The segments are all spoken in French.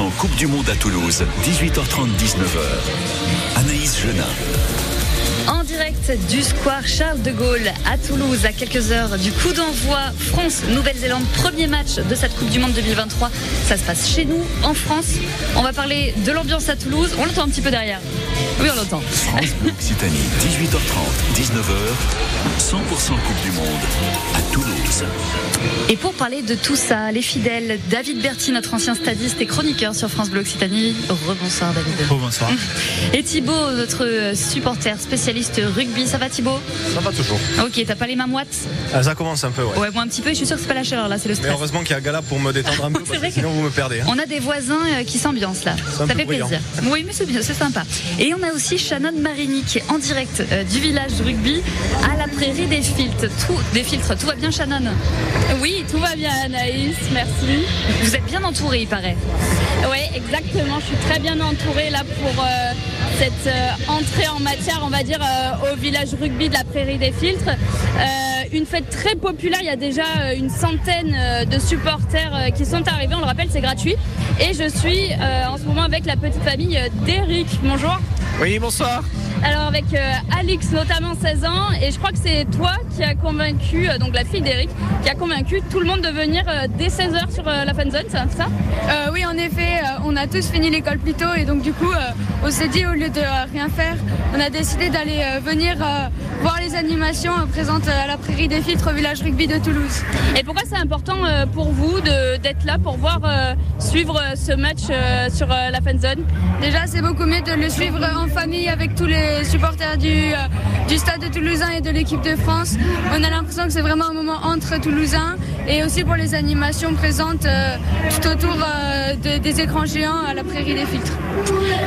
100% Coupe du Monde à Toulouse, 18h30, 19h. Anaïs Genin. En direct du square Charles de Gaulle à Toulouse, à quelques heures du coup d'envoi France-Nouvelle-Zélande, premier match de cette Coupe du Monde 2023. Ça se passe chez nous, en France. On va parler de l'ambiance à Toulouse. On l'entend un petit peu derrière. Oui, on l'entend. France Bleu Occitanie, 18h30, 19h. 100% Coupe du Monde à Toulouse. Et pour parler de tout ça, les fidèles, David Berti, notre ancien stadiste et chroniqueur sur France Bleu Occitanie. Rebonsoir David. Bonsoir. Et Thibaut, notre supporter spécialiste rugby. Ça va Thibaut? Ça va toujours. Ok, t'as pas les mains moites? Ah, ça commence un peu, ouais. Ouais, moi un petit peu. Je suis sûr que c'est pas la chaleur là, c'est le Mais stress. heureusement qu'il y a Gala pour me détendre un peu, C'est parce vrai que sinon vous me perdez. hein. On a des voisins euh, qui s'ambiancent là. Un Ça fait bruyant. plaisir. Oui, mais c'est bien, c'est sympa. Et on a aussi Shannon Marini qui est en direct euh, du village rugby à la prairie des filtres. Tout, des filtres. Tout va bien, Shannon? Oui, tout va bien Anaïs, merci. Vous êtes bien entouré, il paraît. Oui, exactement, je suis très bien entourée là pour euh, cette euh, entrée en matière, on va dire, euh, au village rugby de la Prairie des Filtres. Une fête très populaire, il y a déjà euh, une centaine euh, de supporters euh, qui sont arrivés, on le rappelle, c'est gratuit. Et je suis en ce moment avec la petite famille d'Eric. Bonjour. Oui, bonsoir. Alors avec euh, Alix notamment 16 ans et je crois que c'est toi qui a convaincu, euh, donc la fille d'Eric, qui a convaincu tout le monde de venir euh, dès 16h sur euh, la fan zone, ça, ça? Euh, oui, en effet, euh, on a tous fini l'école plus tôt et donc du coup, euh, on s'est dit au lieu de euh, rien faire, on a décidé d'aller euh, venir euh, voir les animations euh, présentes à la Prairie des Filtres au village rugby de Toulouse. Et pourquoi c'est important euh, pour vous d'être là pour voir euh, suivre euh, ce match sur la fan zone? Déjà, c'est beaucoup mieux de le suivre en famille avec tous les supporters du, du stade de Toulousain et de l'équipe de France. On a l'impression que c'est vraiment un moment entre Toulousains et aussi pour les animations présentes tout autour de- des écrans géants à la Prairie des Filtres.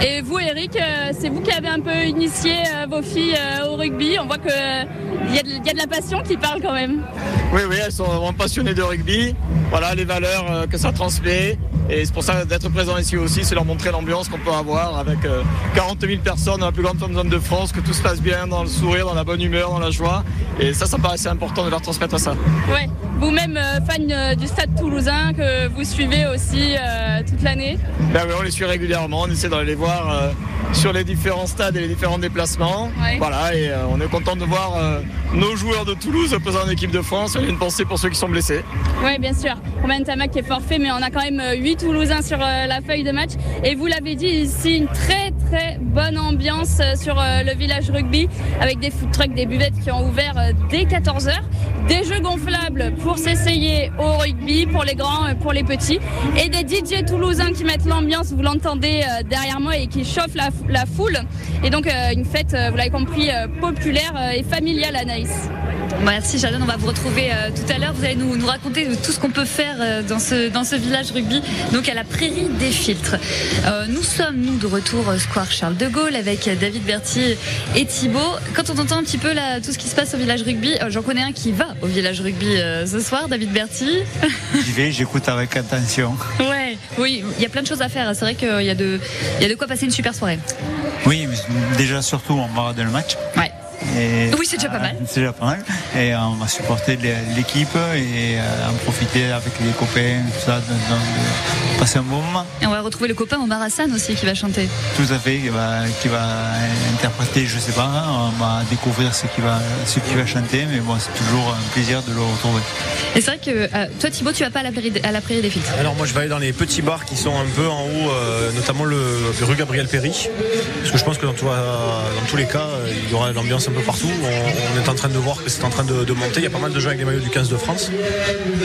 Et vous Eric, euh, c'est vous qui avez un peu initié euh, vos filles euh, au rugby. On voit qu'il y, a de- y a de la passion qui parle quand même. Oui, oui, elles sont vraiment passionnées de rugby. Voilà les valeurs que ça transmet. Et c'est pour ça d'être présent ici aussi, c'est leur montrer l'ambiance qu'on peut avoir avec euh, 40 000 personnes dans la plus grande zone de France, que tout se passe bien dans le sourire, dans la bonne humeur, dans la joie. Et ça, ça me paraissait important de leur transmettre ça. Ouais. Vous-même fan du stade toulousain que vous suivez aussi euh, toute l'année. Ben oui, on les suit régulièrement, essaie d'aller les voir euh, sur les différents stades et les différents déplacements. Ouais. Voilà, et euh, on est content de voir euh, nos joueurs de Toulouse présents en équipe de France. On a une pensée pour ceux qui sont blessés. Oui, bien sûr. Romain Tamac est forfait, mais on a quand même 8 Toulousains sur la feuille de match. Et vous l'avez dit, ici, une très bonne ambiance euh, sur euh, le village rugby, avec des food trucks, des buvettes qui ont ouvert euh, dès 14h, des jeux gonflables pour s'essayer au rugby, pour les grands, pour les petits, et des DJ toulousains qui mettent l'ambiance, vous l'entendez derrière moi, et qui chauffent la, foule. Et donc, une fête, vous l'avez compris, populaire et familiale, Anaïs. Merci Shannon, on va vous retrouver euh, tout à l'heure. Vous allez nous, nous raconter tout ce qu'on peut faire euh, dans, ce, dans ce village rugby, donc à la prairie des filtres. Euh, nous sommes, nous, de retour au Square Charles de Gaulle avec David Berthier et Thibaut. Quand on entend un petit peu là, tout ce qui se passe au village rugby, j'en connais un qui va au village rugby ce soir, David Berthier. J'y vais, j'écoute avec attention. Ouais, oui, il y a plein de choses à faire. C'est vrai qu'il y, a de- il y a de quoi passer une super soirée. Oui, mais déjà surtout, on va regarder le match. Ouais. Et, Oui, c'est déjà pas mal. C'est déjà pas mal. Et on va supporter l'é- l'équipe et euh, en profiter avec les copains, tout ça, de, de- de passer un bon moment. Et on va retrouver le copain Omar Hassan aussi qui va chanter. Tout à fait, qui va, qui va interpréter, je sais pas, hein, on va découvrir ce qu'il va, ce qu'il va chanter, mais bon, c'est toujours un plaisir de le retrouver. Et c'est vrai que euh, toi Thibaut, tu vas pas à la prairie, à la prairie des filtres. Alors moi je vais aller dans les petits bars qui sont un peu en haut, euh, notamment le, le rue Gabriel Péry, parce que je pense que dans, tout- dans tous les cas, euh, il y aura de l'ambiance un peu partout. On, on est en train de voir que c'est en train de, de monter. Il y a pas mal de gens avec des maillots du 15 de France.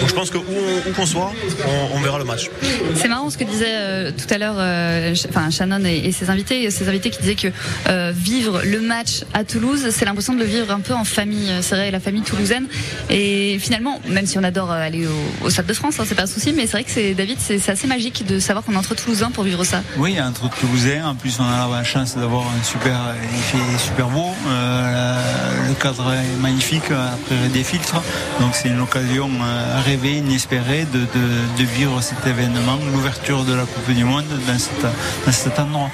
Donc je pense que où, on- où qu'on soit, on, on verra le match. C'est marrant ce que disait euh, tout à l'heure, euh, enfin Shannon et, ses invités, ses invités qui disaient que euh, vivre le match à Toulouse, c'est l'impression de le vivre un peu en famille. C'est vrai, la famille toulousaine. Et finalement, même si on adore euh, aller au, stade de France, hein, c'est pas un souci, mais c'est vrai que c'est David, c'est assez magique de savoir qu'on est entre Toulousains pour vivre ça. Oui, entre Toulousains, en plus on a la chance d'avoir un super, il fait super beau, euh, le cadre est magnifique après des filtres, donc c'est une occasion euh, rêvée, inespérée de, de, de vivre cet événement, l'ouverture de la Coupe du Monde dans, cette, dans cet endroit.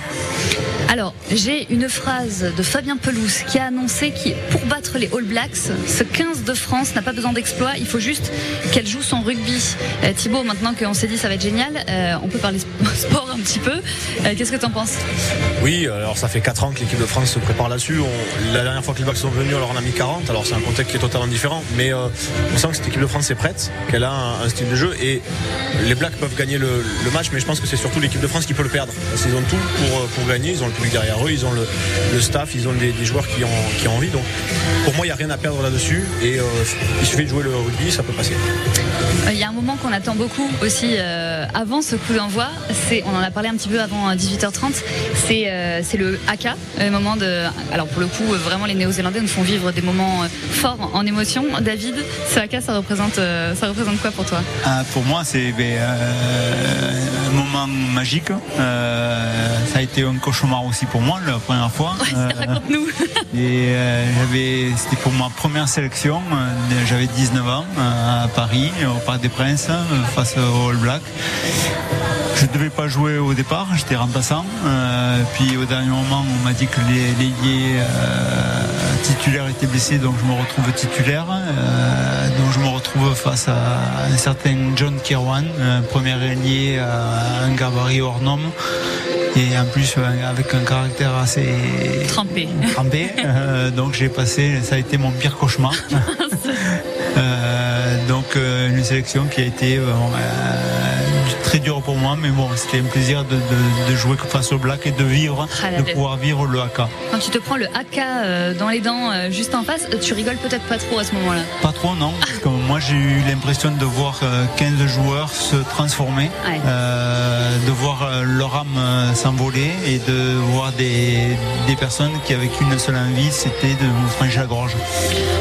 Alors, j'ai une phrase de Fabien Pelouse qui a annoncé que pour battre les All Blacks, ce 15 de France n'a pas besoin d'exploit, il faut juste qu'elle joue son rugby. Euh, Thibaut, maintenant qu'on s'est dit ça va être génial, euh, on peut parler sport un petit peu. Euh, Qu'est-ce que tu en penses? Oui, alors ça fait 4 ans que l'équipe de France se prépare là-dessus. La dernière fois que les Blacks sont venus, on en a mis 40. Alors c'est un contexte qui est totalement différent. Mais on sent que cette équipe de France est prête, qu'elle a un, style de jeu. Et les Blacks peuvent gagner le, match, mais je pense que c'est surtout l'équipe de France qui peut le perdre. Parce qu'ils ont tout pour, gagner. Derrière eux, ils ont le, staff, ils ont des, joueurs qui ont, qui ont envie. Donc pour moi, il n'y a rien à perdre là-dessus. Et euh, il suffit de jouer le rugby, ça peut passer. Il y a un moment qu'on attend beaucoup aussi euh, avant ce coup d'envoi. C'est, on en a parlé un petit peu avant euh, 18h30. C'est, euh, c'est le haka, le moment de. Alors pour le coup, euh, vraiment les Néo-Zélandais nous font vivre des moments euh, forts en émotion. David, ce haka, ça représente, euh, ça représente quoi pour toi? Ah, pour moi, c'est ben, euh, un moment magique. Euh, ça a été un cauchemar aussi pour moi la première fois. Euh, Raconte-nous. et euh, j'avais, c'était pour ma première sélection. euh, J'avais 19 ans euh, à Paris, au Parc des Princes, euh, face au All Black. Je ne devais pas jouer au départ, j'étais remplaçant. Euh, puis au dernier moment, on m'a dit que les l'ailier euh, titulaire était blessé, donc je me retrouve titulaire. Euh, donc je me retrouve face à un certain John Kirwan, premier ailier, euh, un gabarit hors norme. Et en plus, avec un caractère assez Trempé. trempé. Donc j'ai passé, ça a été mon pire cauchemar. Donc euh, une sélection qui a été euh, euh, très dure pour moi, mais bon, c'était un plaisir de, de- de jouer face au Black et de vivre, Ah là de pouvoir vivre le haka. Quand tu te prends le euh, dans les dents juste en face, tu rigoles peut-être pas trop à ce moment-là. Pas trop, non, parce que moi j'ai eu l'impression de voir euh, 15 joueurs se transformer, Ouais. euh, de voir leur âme s'envoler et de voir des, des personnes qui avaient qu'une seule envie, c'était de nous franchir la gorge.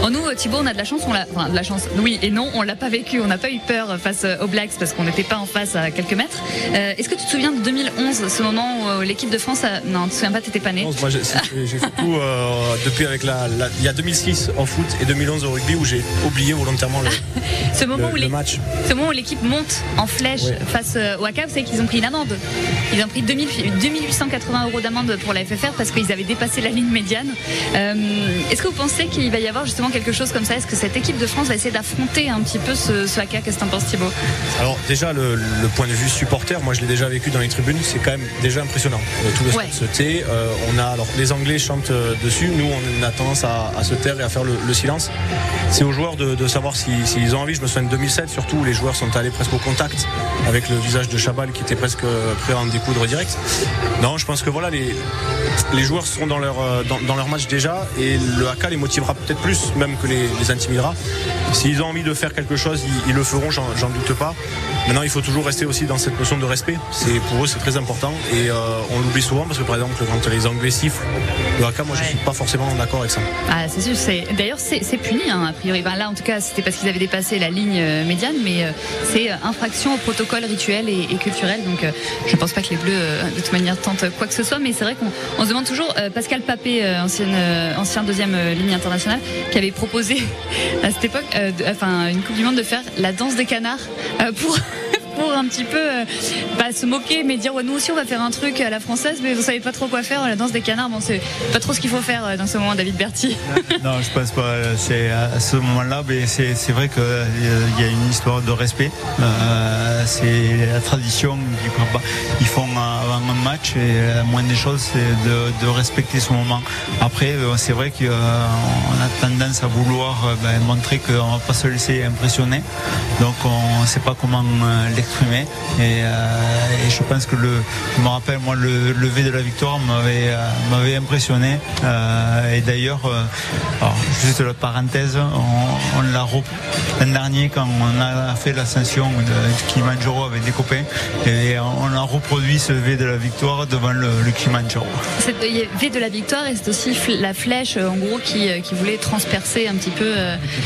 Oh, nous, Thibaut, on a de la chance, on l'a, enfin, de la chance, oui et non, on l'a pas vécu, on n'a pas eu peur face aux Blacks parce qu'on n'était pas en face à quelques mètres. Euh, est-ce que tu te souviens de 2011, ce moment où euh, l'équipe de France a... Non, tu te souviens pas, t'étais pas né. Moi, j'ai c'est- fait tout euh, depuis avec la, la- Il y a 2006 en foot et 2011 au rugby où j'ai oublié volontairement le, Ce moment, le- où le les- match. ce moment où l'équipe monte en flèche face au vous savez qu'ils ont pris une amende. Ils ont pris 2000 2880 euros d'amende pour la FFR parce qu'ils avaient dépassé la ligne médiane. Euh, Est-ce que vous pensez qu'il va y avoir justement quelque chose comme ça? Est-ce que cette équipe de France va essayer d'affronter un petit peu ce, ce haka Qu'est-ce que t'en penses Thibaut? Alors déjà le, le point de vue supporter, moi je l'ai déjà vécu dans les tribunes, c'est quand même déjà impressionnant. Euh, Tout le Ouais. se tait. euh, on a alors les Anglais chantent euh, dessus, nous on a tendance à, à se taire et à faire le, le silence. C'est aux joueurs de, de savoir si- s'ils ont envie. Je me souviens de 2007 surtout où les joueurs sont allés presque au contact avec le visage de Chabal qui était presque prêt à en découdre direct. Non, je pense que voilà les les joueurs seront dans leur, dans, dans leur match déjà et le haka les motivera peut-être plus même que les, les intimidera. S'ils ont envie de quelque chose, ils, le feront, j'en doute pas. Maintenant, il faut toujours rester aussi dans cette notion de respect. C'est pour eux, c'est très important et euh, on l'oublie souvent parce que par exemple, quand les Anglais sifflent le haka, moi je Ouais. suis pas forcément d'accord avec ça. Ah, c'est sûr. C'est d'ailleurs c'est puni hein, a priori. Ben, là, en tout cas, c'était parce qu'ils avaient dépassé la ligne euh, médiane, mais euh, c'est infraction au protocole rituel et, et culturel. Donc, euh, je pense pas que les Bleus, de toute manière, tentent quoi que ce soit. Mais c'est vrai qu'on on se demande toujours. Pascal Papé, ancienne, ancien deuxième ligne internationale, qui avait proposé à cette époque, de- enfin, une Coupe du Monde de faire la danse des canards pour. Pour un petit peu euh, pas se moquer, mais dire ouais, nous aussi on va faire un truc à la française, mais vous savez pas trop quoi faire. La danse des canards, bon c'est pas trop ce qu'il faut faire euh, dans ce moment, David Berti. Non, je pense pas. C'est à ce moment-là, mais c'est vrai qu'il y a une histoire de respect. Euh, c'est la tradition du. Ils font avant un match et la moindre des choses, c'est de, respecter ce moment. Après, euh, c'est vrai qu'on a tendance à vouloir euh, ben, montrer qu'on va pas se laisser impressionner. Donc, on ne sait pas comment euh, l'exprimer. Et, euh, et je pense que le, je me rappelle, moi, le lever de la victoire m'avait euh, m'avait impressionné. Euh, et d'ailleurs, juste la parenthèse, on, on l'a repris l'an dernier quand on a fait l'ascension de Kilimanjaro avec des copains. Et on a reproduit ce lever de la victoire devant le, le Kilimanjaro. Y avait de la victoire et c'est aussi la flèche en gros qui, qui voulait transpercer un petit peu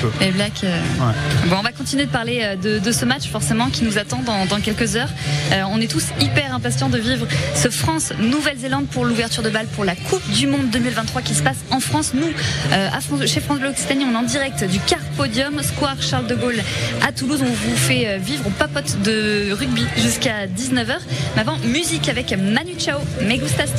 peu. les Blacks. Ouais. Bon, on va continuer de parler de, de ce match forcément qui nous attend dans, quelques heures. Euh, on est tous hyper impatients de vivre ce France-Nouvelle-Zélande pour l'ouverture de balle pour la Coupe du Monde 2023 qui se passe en France. Nous, euh, chez France Bleu on est en direct du car podium Square Charles de Gaulle à Toulouse. On vous fait euh, vivre, au papote de rugby jusqu'à 19h. Mais avant, musique avec Manu Chao, Me Gustas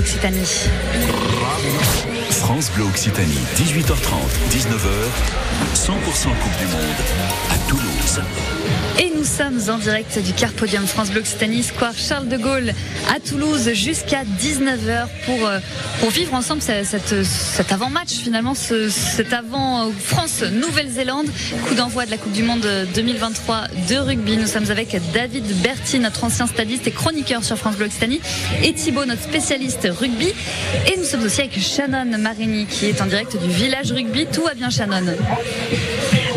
Occitanie. Occitanie, 18h30, 19h, 100% Coupe du Monde à Toulouse. Et nous sommes en direct du Car Podium France Bleu Occitanie, Square Charles de Gaulle à Toulouse jusqu'à 19h pour, euh, pour vivre ensemble cette, cette, cet avant-match finalement, cet avant France-Nouvelle-Zélande, coup d'envoi de la Coupe du Monde 2023 de rugby. Nous sommes avec David Berti, notre ancien stadiste et chroniqueur sur France Bleu Occitanie, et Thibaut, notre spécialiste rugby. Et nous sommes aussi avec Shannon Marigny qui qui est en direct du village rugby. Tout va bien, Shannon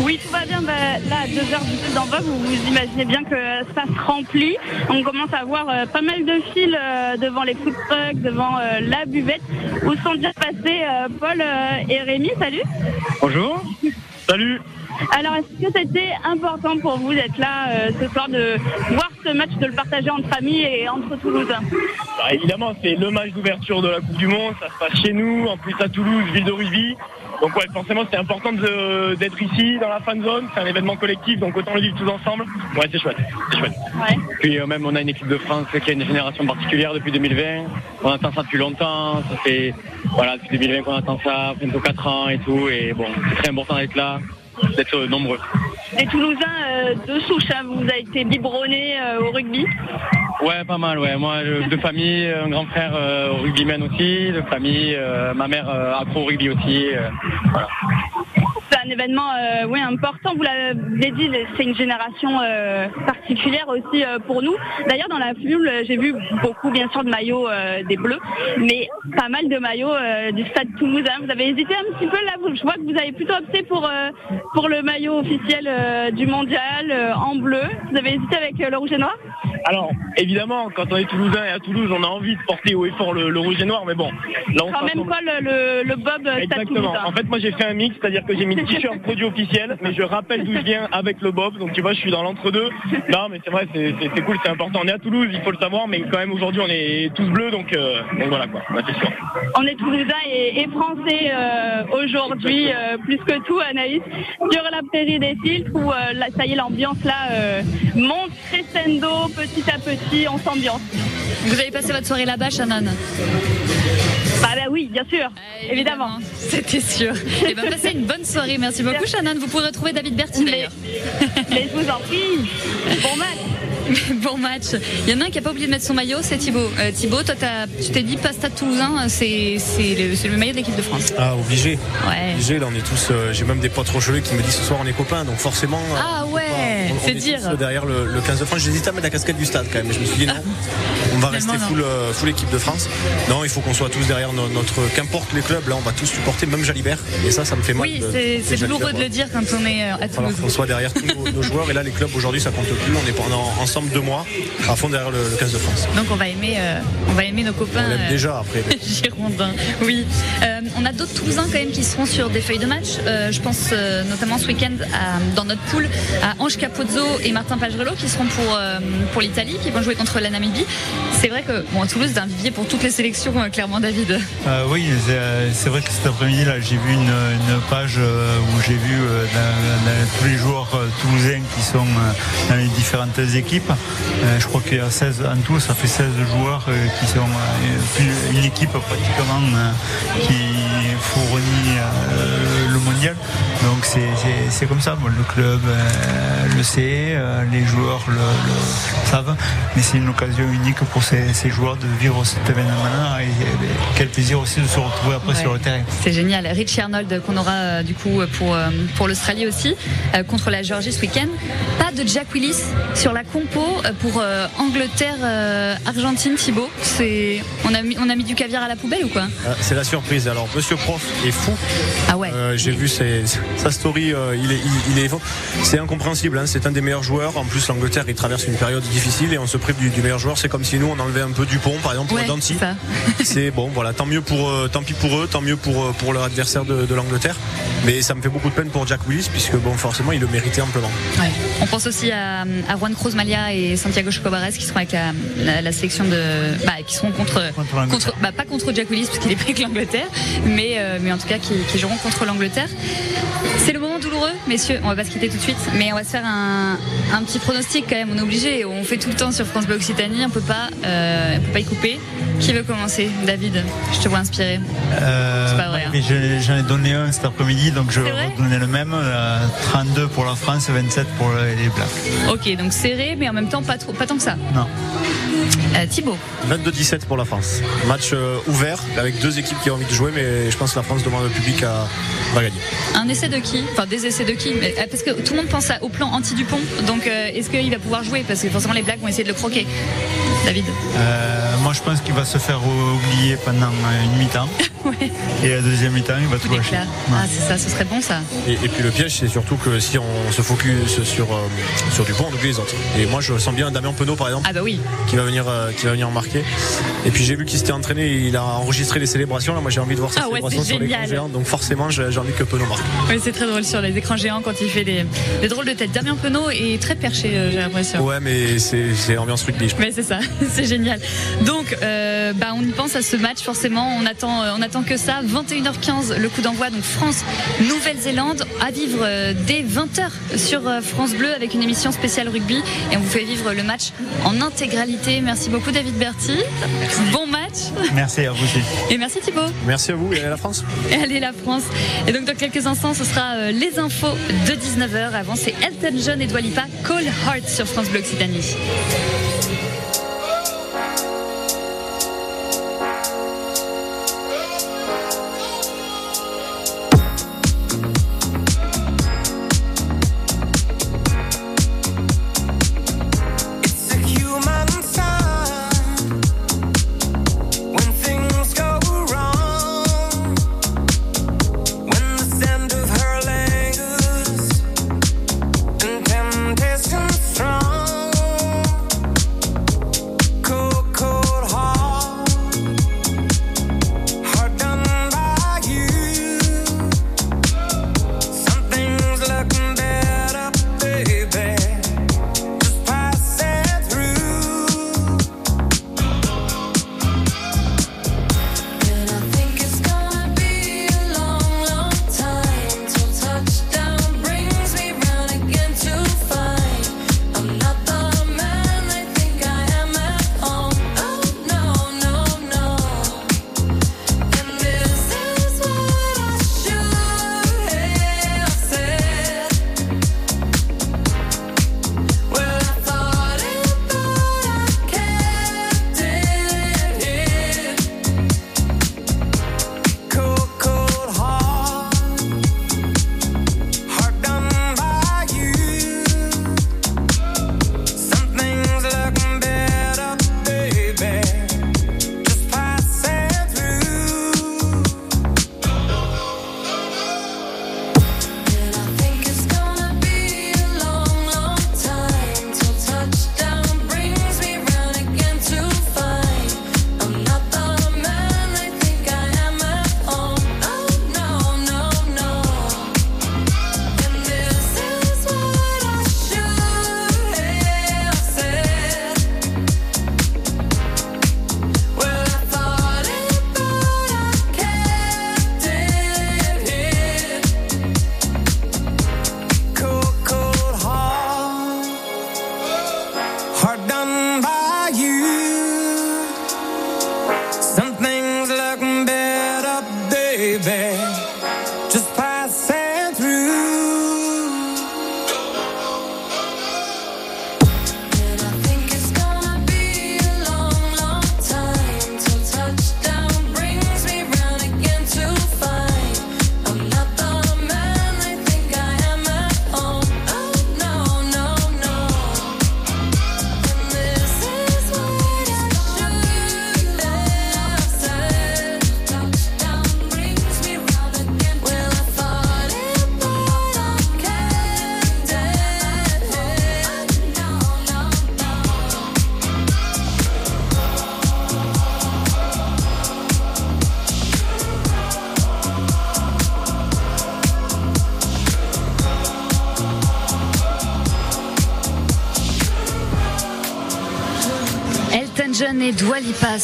oui, tout va bien. Bah, là, à 2h du d'en bas, vous, imaginez bien que ça se remplit. On commence à voir euh, pas mal de fils euh, devant les food trucks, devant euh, la buvette, où sont déjà passés Paul et Rémi? Salut. Bonjour. Salut. Alors, est-ce que c'était important pour vous d'être là euh, ce soir, de voir ce match, de le partager entre amis et entre Toulousains bah, Évidemment, c'est le match d'ouverture de la Coupe du Monde, ça se passe chez nous, en plus à Toulouse, ville de rugby. Donc ouais, forcément, c'est important d'être ici, dans la fan zone. C'est un événement collectif, donc autant le vivre tous ensemble. Ouais, c'est chouette, c'est chouette. Ouais. Puis euh, même, on a une équipe de France qui a une génération particulière depuis 2020. On attend ça depuis longtemps. Ça fait voilà depuis 2020 qu'on attend ça, bientôt 4 ans et tout. Et bon, c'est très important d'être là d'être euh, nombreux. Des Toulousains euh, de souche, hein, vous avez été biberonnés euh, au rugby. Ouais, pas mal. Ouais, moi de famille, un grand frère euh, rugbyman aussi, de famille, ma mère accro au rugby aussi. voilà. Un événement euh, oui, important, vous l'avez dit, c'est une génération euh, particulière aussi euh, pour nous. D'ailleurs, dans la foule, j'ai vu beaucoup, bien sûr, de maillots des Bleus, mais pas mal de maillots du Stade Toulousain. Vous avez hésité un petit peu là, vous- je vois que vous avez plutôt opté pour, pour le maillot officiel du mondial en bleu. Vous avez hésité avec le rouge et noir? Alors, évidemment, quand on est toulousain et à Toulouse, on a envie de porter haut et fort le, le rouge et noir, mais bon, là on Quand même pas le, le, le bob Stade Exactement. Toulousain. En fait, moi j'ai fait un mix, c'est-à-dire que j'ai mis le t-shirt produit officiel, mais je rappelle d'où je viens avec le bob. Donc tu vois, je suis dans l'entre-deux. Non, mais c'est vrai, c'est cool, c'est important. On est à Toulouse, il faut le savoir, mais quand même aujourd'hui on est tous bleus, donc, euh, donc voilà quoi. Ouais, c'est sûr. On est toulousain et, et français euh, aujourd'hui, euh, plus que tout, Anaïs, sur la prairie des filtres où euh, là, ça y est, l'ambiance là euh, monte crescendo petit à petit, on s'ambiance. Vous avez passé votre soirée là-bas, Shannon? Bah, bah oui, bien sûr, évidemment. C'était sûr. Et ben passez une bonne soirée. Merci beaucoup, Shannon. Vous pourrez retrouver David Berti d'ailleurs. Mais je vous en prie. Bon match. bon match. Il y en a un qui a pas oublié de mettre son maillot, c'est Thibaut. Euh, Thibaut, toi, t'as- tu t'es dit pas Stade Toulousain, c'est c'est le, c'est le maillot de l'équipe de France. Ah, obligé. Ouais. Obligé, là on est tous. euh, J'ai même des potes rocheleux qui me disent ce soir on est copains, donc forcément. euh, Ah ouais, c'est est dire. tous, euh, derrière le, le 15 de France. J'hésitais à mettre la casquette du stade quand même, mais je me suis dit non, on va rester full, euh, full équipe de France. Non, il faut qu'on soit tous derrière no- notre. Qu'importe les clubs, là on va tous supporter, même Jalibert. Et ça, ça me fait mal. Oui, c'est douloureux de le dire quand on est euh, à Voilà, Toulouse. qu'on soit derrière tous nos, nos joueurs. Et là, les clubs aujourd'hui, ça compte plus. On est pendant ensemble deux mois à fond derrière le, le 15 de France. Donc on va aimer, euh, on va aimer nos copains. On euh, déjà après. Girondins, oui. Euh, on a d'autres Toulousains quand même qui seront sur des feuilles de match. Euh, je pense euh, notamment ce week-end dans notre poule à Ange Capozzo et Martin Pagerello qui seront pour, euh, pour l'Italie, qui vont jouer contre la Namibie. C'est vrai que à Toulouse, c'est un vivier pour toutes les sélections, euh, clairement, David. Euh, oui, c'est euh, c'est vrai que cet après-midi, là, j'ai vu une, page où j'ai vu tous les joueurs toulousains qui sont dans les différentes équipes. Je crois qu'il y a 16 en tout, ça fait 16 joueurs qui sont une équipe pratiquement qui fournit le mondial. Donc c'est- comme ça. Le club le sait, les joueurs le, le savent, mais c'est une occasion unique pour ces, ces joueurs de vivre cet événement-là et, et quel plaisir aussi de se retrouver après Ouais. sur le terrain. C'est génial. Richie Arnold qu'on aura euh, du coup pour, euh, pour l'Australie aussi, euh, contre la Géorgie ce week-end. Pas de Jack Willis sur la compo euh, pour euh, Angleterre-Argentine, Thibaut. C'est... On, a mis, on a mis du caviar à la poubelle ou quoi? Euh, C'est la surprise. Alors, Monsieur Prof est fou. Ah ouais. Euh, J'ai vu ses- sa story. euh, il est, il, il est, c'est incompréhensible. hein, c'est un des meilleurs joueurs. En plus, l'Angleterre, il traverse une période difficile et on se prive du, du meilleur joueur. C'est comme si nous, on enlevait un peu du pont, par exemple, pour Ouais, Danti. c'est bon, voilà. Tant mieux pour, euh, tant pis pour eux, tant mieux pour euh, pour leur adversaire de, de l'Angleterre. Mais ça me fait beaucoup de peine pour Jack Willis puisque bon, forcément, il le méritait amplement. Ouais. On pense aussi à, à Juan Cruz Malia et Santiago Chocobares qui seront avec la, la- la sélection de. Bah, qui seront contre. contre bah, pas contre Jack Willis parce qu'il est pas avec l'Angleterre, mais, euh, mais en tout cas qui, qui joueront contre l'Angleterre. C'est le moment douloureux, messieurs. On va pas se quitter tout de suite, mais on va se faire un, un petit pronostic quand même. On est obligé. On fait tout le temps sur France Bleu Occitanie. On peut pas, euh, on peut pas y couper. Qui veut commencer? David, je te vois inspiré. Euh, C'est pas vrai, hein. mais J'en ai donné un cet après-midi, donc je vais donner le même. euh, 32 pour la France, 27 pour les Blacks. Ok, donc serré, mais en même temps pas trop, pas tant que ça. Non. Euh, Thibaut. 22-17 pour la France. Match euh, ouvert avec deux équipes qui ont envie de jouer, mais je pense que la France demande le public à va gagner. Un essai de qui? Enfin, des essais de qui? Mais, euh, Parce que tout le monde pense à- au plan anti-Dupont. Donc, euh, est-ce qu'il va pouvoir jouer? Parce que forcément, les Blacks vont essayer de le croquer. David Euh, moi, je pense qu'il va se faire oublier pendant une mi-temps. Et la deuxième mi-temps, il va tout lâcher. Ah, c'est ça, ce serait bon ça. Et, et puis le piège, c'est surtout que si on se focus sur, euh, sur Dupont, on oublie les autres. Et moi, je sens bien Damien Penaud, par exemple, Ah, bah oui. qui, va venir, euh, qui va venir marquer. Et puis j'ai vu qu'il s'était entraîné, il a enregistré les célébrations. Là, moi, j'ai envie de voir ses Ah ouais, célébrations sur l'écran géant. Donc forcément, j'ai envie que Penaud marque. Oui, c'est très drôle sur les écrans géants quand il fait des, des drôles de têtes. Damien Penaud est très perché, euh, j'ai l'impression. Ouais, mais c'est ambiance rugby. je pense. Mais c'est ça. c'est génial. Donc, euh, bah, on y pense à ce match forcément. On attend, euh, on attend que ça. 21h15, le coup d'envoi. Donc France, Nouvelle-Zélande, à vivre euh, dès 20h sur euh, France Bleu avec une émission spéciale rugby. Et on vous fait vivre le match en intégralité. Merci beaucoup David Berti. Bon match. Merci à vous aussi. Et merci Thibaut. Merci à vous et à la France. Et Allez la France. Et donc dans quelques instants, ce sera euh, les infos de 19h. Avant, c'est Elton John et Dwalipa, Call Heart sur France Bleu Occitanie.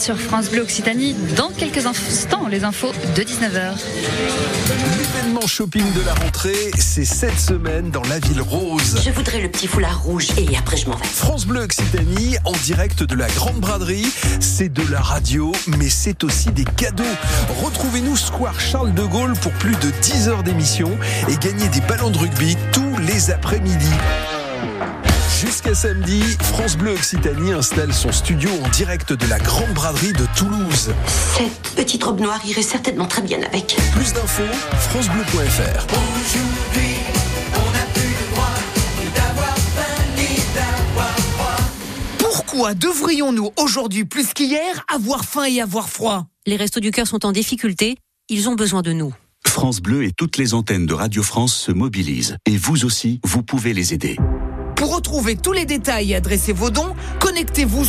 Sur France Bleu Occitanie. Dans quelques instants, les infos de 19h. L'événement shopping de la rentrée, c'est cette semaine dans la ville rose. Je voudrais le petit foulard rouge et après je m'en vais. France Bleu Occitanie, en direct de la Grande Braderie. C'est de la radio, mais c'est aussi des cadeaux. Retrouvez-nous Square Charles de Gaulle pour plus de 10 heures d'émission et gagnez des ballons de rugby tous les après-midi. Jusqu'à samedi, France Bleu Occitanie installe son studio en direct de la Grande Braderie de Toulouse. Cette petite robe noire irait certainement très bien avec. Plus d'infos, francebleu.fr. Aujourd'hui, on n'a plus le droit d'avoir faim ni d'avoir froid. Pourquoi devrions-nous aujourd'hui plus qu'hier avoir faim et avoir froid? Les Restos du Cœur sont en difficulté, ils ont besoin de nous. France Bleu et toutes les antennes de Radio France se mobilisent. Et vous aussi, vous pouvez les aider. Pour retrouver tous les détails et adresser vos dons, connectez-vous